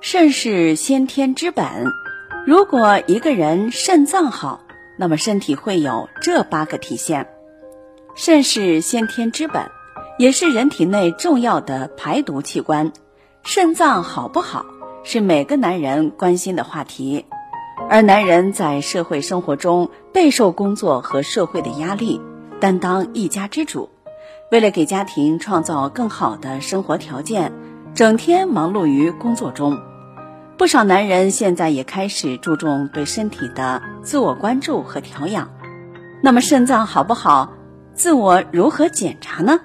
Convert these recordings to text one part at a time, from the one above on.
肾是先天之本，如果一个人肾脏好，那么身体会有这八个体现。肾是先天之本，也是人体内重要的排毒器官。肾脏好不好，是每个男人关心的话题。而男人在社会生活中备受工作和社会的压力，担当一家之主。为了给家庭创造更好的生活条件，整天忙碌于工作中。不少男人现在也开始注重对身体的自我关注和调养。那么肾脏好不好？自我如何检查呢？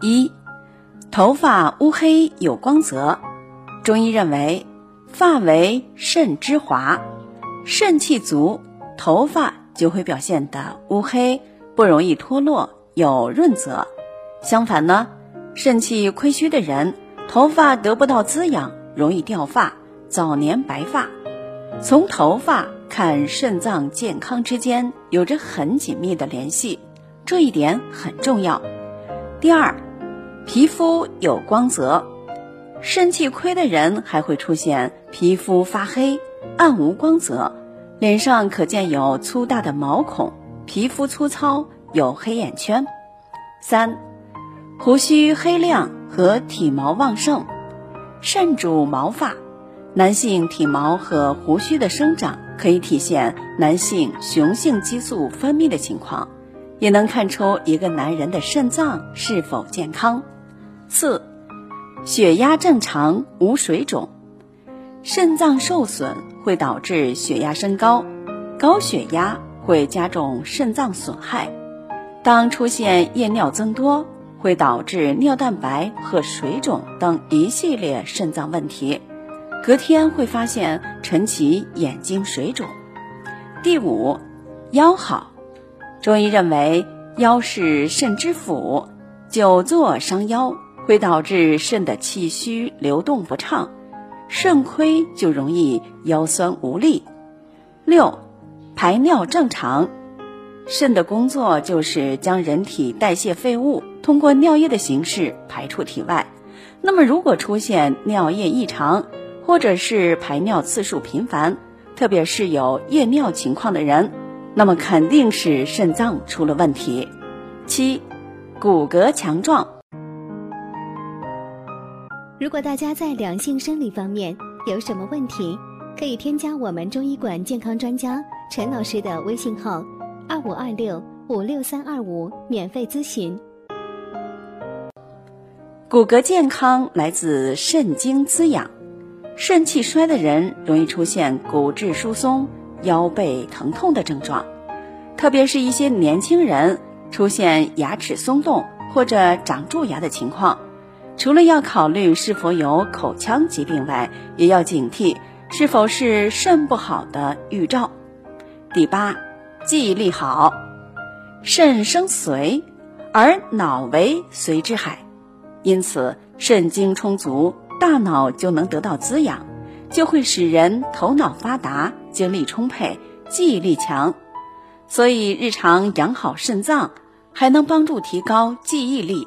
一，头发乌黑有光泽。中医认为，发为肾之华，肾气足，头发就会表现的乌黑，不容易脱落，有润泽。相反呢，肾气亏虚的人，头发得不到滋养。容易掉发、早年白发，从头发看肾脏健康之间有着很紧密的联系，这一点很重要。第二，皮肤有光泽，肾气亏的人还会出现皮肤发黑、暗无光泽，脸上可见有粗大的毛孔，皮肤粗糙，有黑眼圈。三，胡须黑亮和体毛旺盛。肾主毛发，男性体毛和胡须的生长可以体现男性雄性激素分泌的情况，也能看出一个男人的肾脏是否健康。四，血压正常无水肿，肾脏受损会导致血压升高，高血压会加重肾脏损害。当出现夜尿增多。会导致尿蛋白和水肿等一系列肾脏问题，隔天会发现晨起眼睛水肿。第五，腰好，中医认为腰是肾之府，久坐伤腰会导致肾的气虚流动不畅，肾亏就容易腰酸无力。六，排尿正常。肾的工作就是将人体代谢废物通过尿液的形式排出体外。那么，如果出现尿液异常，或者是排尿次数频繁，特别是有夜尿情况的人，那么肯定是肾脏出了问题。七，骨骼强壮。如果大家在两性生理方面有什么问题，可以添加我们中医馆健康专家陈老师的微信号。二五二六五六三二五，免费咨询。骨骼健康来自肾精滋养，肾气衰的人容易出现骨质疏松、腰背疼痛的症状，特别是一些年轻人出现牙齿松动或者长蛀牙的情况。除了要考虑是否有口腔疾病外，也要警惕是否是肾不好的预兆。第八。记忆力好，肾生髓，而脑为髓之海，因此肾精充足，大脑就能得到滋养，就会使人头脑发达、精力充沛、记忆力强。所以日常养好肾脏，还能帮助提高记忆力。